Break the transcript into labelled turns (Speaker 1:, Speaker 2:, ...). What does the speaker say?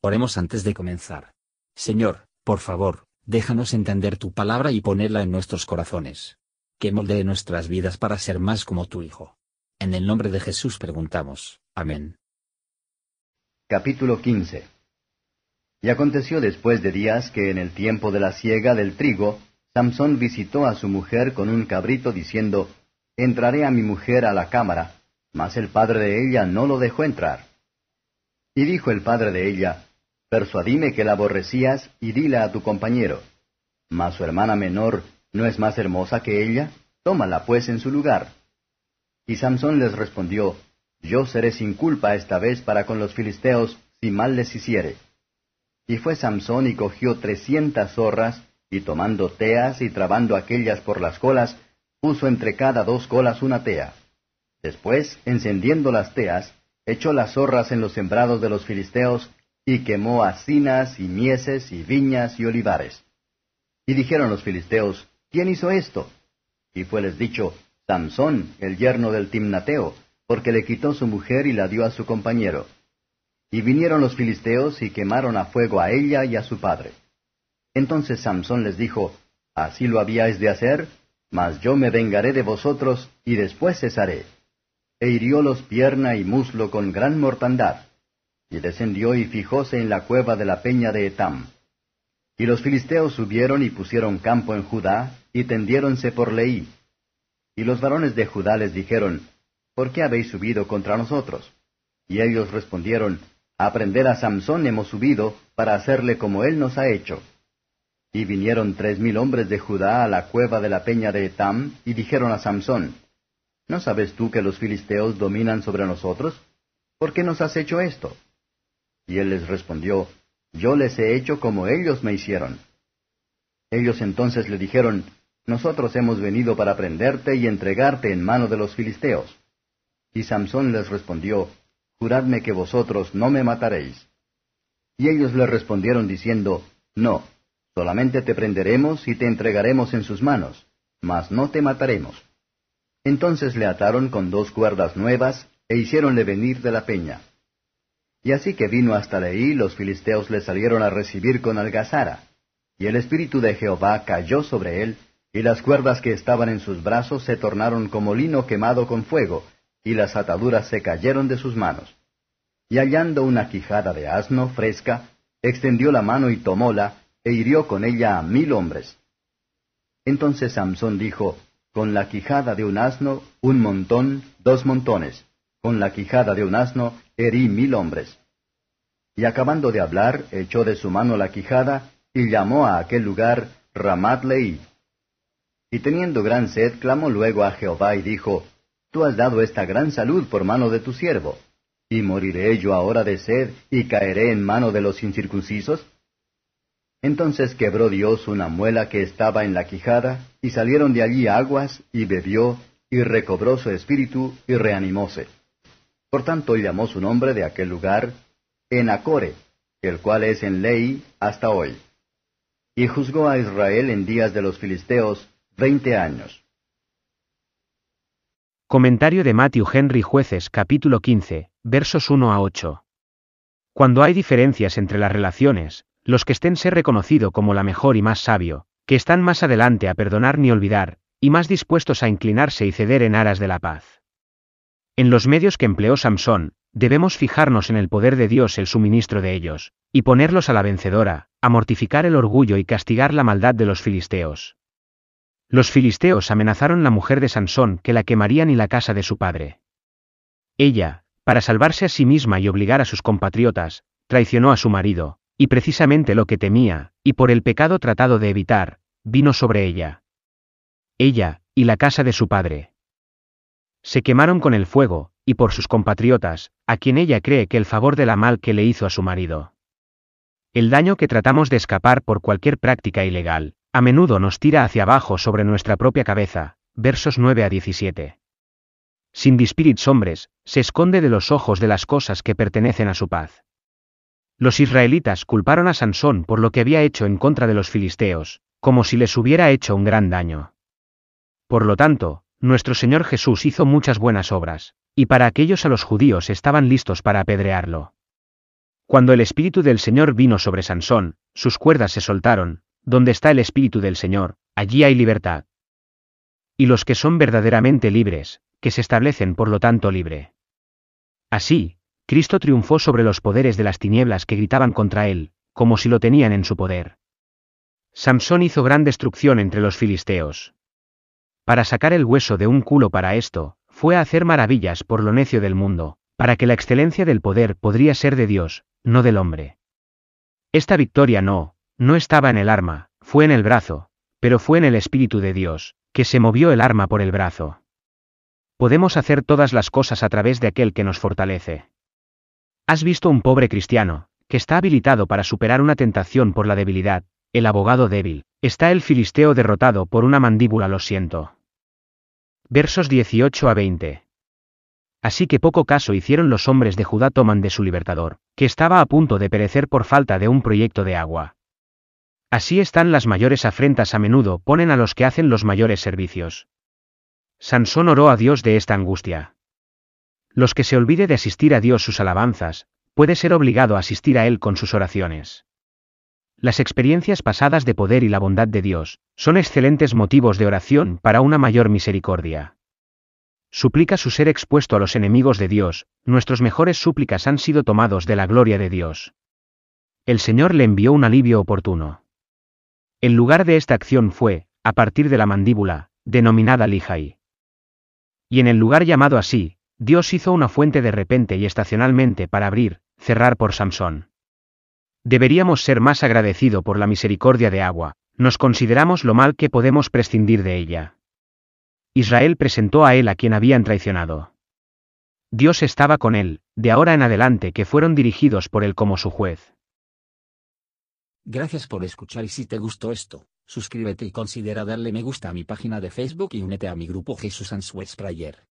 Speaker 1: Oremos antes de comenzar. Señor, por favor, déjanos entender tu palabra y ponerla en nuestros corazones. Que moldee nuestras vidas para ser más como tu Hijo. En el nombre de Jesús preguntamos. Amén.
Speaker 2: Capítulo 15 Y aconteció después de días que en el tiempo de la siega del trigo, Samson visitó a su mujer con un cabrito diciendo, Entraré a mi mujer a la cámara, mas el padre de ella no lo dejó entrar. Y dijo el padre de ella, Persuadime que la aborrecías y dila a tu compañero. Mas su hermana menor no es más hermosa que ella, tómala pues en su lugar. Y Samson les respondió, Yo seré sin culpa esta vez para con los filisteos, si mal les hiciere. Y fue Samson y cogió trescientas zorras, y tomando teas y trabando aquellas por las colas, puso entre cada dos colas una tea. Después, encendiendo las teas, echó las zorras en los sembrados de los filisteos, y quemó hacinas y mieses y viñas y olivares. Y dijeron los filisteos, ¿quién hizo esto? Y fueles dicho, Samsón, el yerno del Timnateo, porque le quitó su mujer y la dio a su compañero. Y vinieron los filisteos y quemaron a fuego a ella y a su padre. Entonces Samsón les dijo, ¿Así lo habíais de hacer? Mas yo me vengaré de vosotros y después cesaré. E hiriólos pierna y muslo con gran mortandad y descendió y fijóse en la cueva de la peña de Etam. Y los filisteos subieron y pusieron campo en Judá, y tendiéronse por Leí. Y los varones de Judá les dijeron, ¿Por qué habéis subido contra nosotros? Y ellos respondieron, A prender a Samsón hemos subido, para hacerle como él nos ha hecho. Y vinieron tres mil hombres de Judá a la cueva de la peña de Etam, y dijeron a Samsón, ¿No sabes tú que los filisteos dominan sobre nosotros? ¿Por qué nos has hecho esto? Y él les respondió, Yo les he hecho como ellos me hicieron. Ellos entonces le dijeron, Nosotros hemos venido para prenderte y entregarte en mano de los filisteos. Y Samsón les respondió, Juradme que vosotros no me mataréis. Y ellos le respondieron diciendo, No, solamente te prenderemos y te entregaremos en sus manos, mas no te mataremos. Entonces le ataron con dos cuerdas nuevas, e hiciéronle venir de la peña. Y así que vino hasta Leí, los filisteos le salieron a recibir con algazara. Y el espíritu de Jehová cayó sobre él, y las cuerdas que estaban en sus brazos se tornaron como lino quemado con fuego, y las ataduras se cayeron de sus manos. Y hallando una quijada de asno fresca, extendió la mano y tomóla, e hirió con ella a mil hombres. Entonces Samsón dijo, Con la quijada de un asno, un montón, dos montones. Con la quijada de un asno, herí mil hombres. Y acabando de hablar, echó de su mano la quijada, y llamó a aquel lugar Ramat Leí. Y teniendo gran sed, clamó luego a Jehová y dijo, Tú has dado esta gran salud por mano de tu siervo. ¿Y moriré yo ahora de sed y caeré en mano de los incircuncisos? Entonces quebró Dios una muela que estaba en la quijada, y salieron de allí aguas, y bebió, y recobró su espíritu, y reanimóse. Por tanto llamó su nombre de aquel lugar Enacore, el cual es en ley hasta hoy. Y juzgó a Israel en días de los filisteos veinte años.
Speaker 3: Comentario de Matthew Henry Jueces capítulo 15, versos 1 a 8. Cuando hay diferencias entre las relaciones, los que estén ser reconocido como la mejor y más sabio, que están más adelante a perdonar ni olvidar, y más dispuestos a inclinarse y ceder en aras de la paz. En los medios que empleó Samson, debemos fijarnos en el poder de Dios el suministro de ellos, y ponerlos a la vencedora, a mortificar el orgullo y castigar la maldad de los filisteos. Los filisteos amenazaron la mujer de Sansón que la quemarían y la casa de su padre. Ella, para salvarse a sí misma y obligar a sus compatriotas, traicionó a su marido, y precisamente lo que temía, y por el pecado tratado de evitar, vino sobre ella. Ella, y la casa de su padre se quemaron con el fuego, y por sus compatriotas, a quien ella cree que el favor de la mal que le hizo a su marido. El daño que tratamos de escapar por cualquier práctica ilegal, a menudo nos tira hacia abajo sobre nuestra propia cabeza, versos 9 a 17. Sin dispirits hombres, se esconde de los ojos de las cosas que pertenecen a su paz. Los israelitas culparon a Sansón por lo que había hecho en contra de los filisteos, como si les hubiera hecho un gran daño. Por lo tanto, nuestro Señor Jesús hizo muchas buenas obras, y para aquellos a los judíos estaban listos para apedrearlo. Cuando el Espíritu del Señor vino sobre Sansón, sus cuerdas se soltaron, donde está el Espíritu del Señor, allí hay libertad. Y los que son verdaderamente libres, que se establecen por lo tanto libre. Así, Cristo triunfó sobre los poderes de las tinieblas que gritaban contra él, como si lo tenían en su poder. Samsón hizo gran destrucción entre los filisteos. Para sacar el hueso de un culo para esto, fue a hacer maravillas por lo necio del mundo, para que la excelencia del poder podría ser de Dios, no del hombre. Esta victoria no, no estaba en el arma, fue en el brazo, pero fue en el Espíritu de Dios, que se movió el arma por el brazo. Podemos hacer todas las cosas a través de aquel que nos fortalece. Has visto un pobre cristiano, que está habilitado para superar una tentación por la debilidad, el abogado débil, está el filisteo derrotado por una mandíbula lo siento. Versos 18 a 20. Así que poco caso hicieron los hombres de Judá toman de su libertador, que estaba a punto de perecer por falta de un proyecto de agua. Así están las mayores afrentas a menudo ponen a los que hacen los mayores servicios. Sansón oró a Dios de esta angustia. Los que se olvide de asistir a Dios sus alabanzas, puede ser obligado a asistir a Él con sus oraciones. Las experiencias pasadas de poder y la bondad de Dios, son excelentes motivos de oración para una mayor misericordia. Suplica su ser expuesto a los enemigos de Dios, nuestros mejores súplicas han sido tomados de la gloria de Dios. El Señor le envió un alivio oportuno. El lugar de esta acción fue, a partir de la mandíbula, denominada Lijai. Y en el lugar llamado así, Dios hizo una fuente de repente y estacionalmente para abrir, cerrar por Samsón. Deberíamos ser más agradecido por la misericordia de agua, nos consideramos lo mal que podemos prescindir de ella. Israel presentó a él a quien habían traicionado. Dios estaba con él, de ahora en adelante que fueron dirigidos por él como su juez.
Speaker 1: Gracias por escuchar y si te gustó esto, suscríbete y considera darle me gusta a mi página de Facebook y únete a mi grupo Jesús Answers Prayer.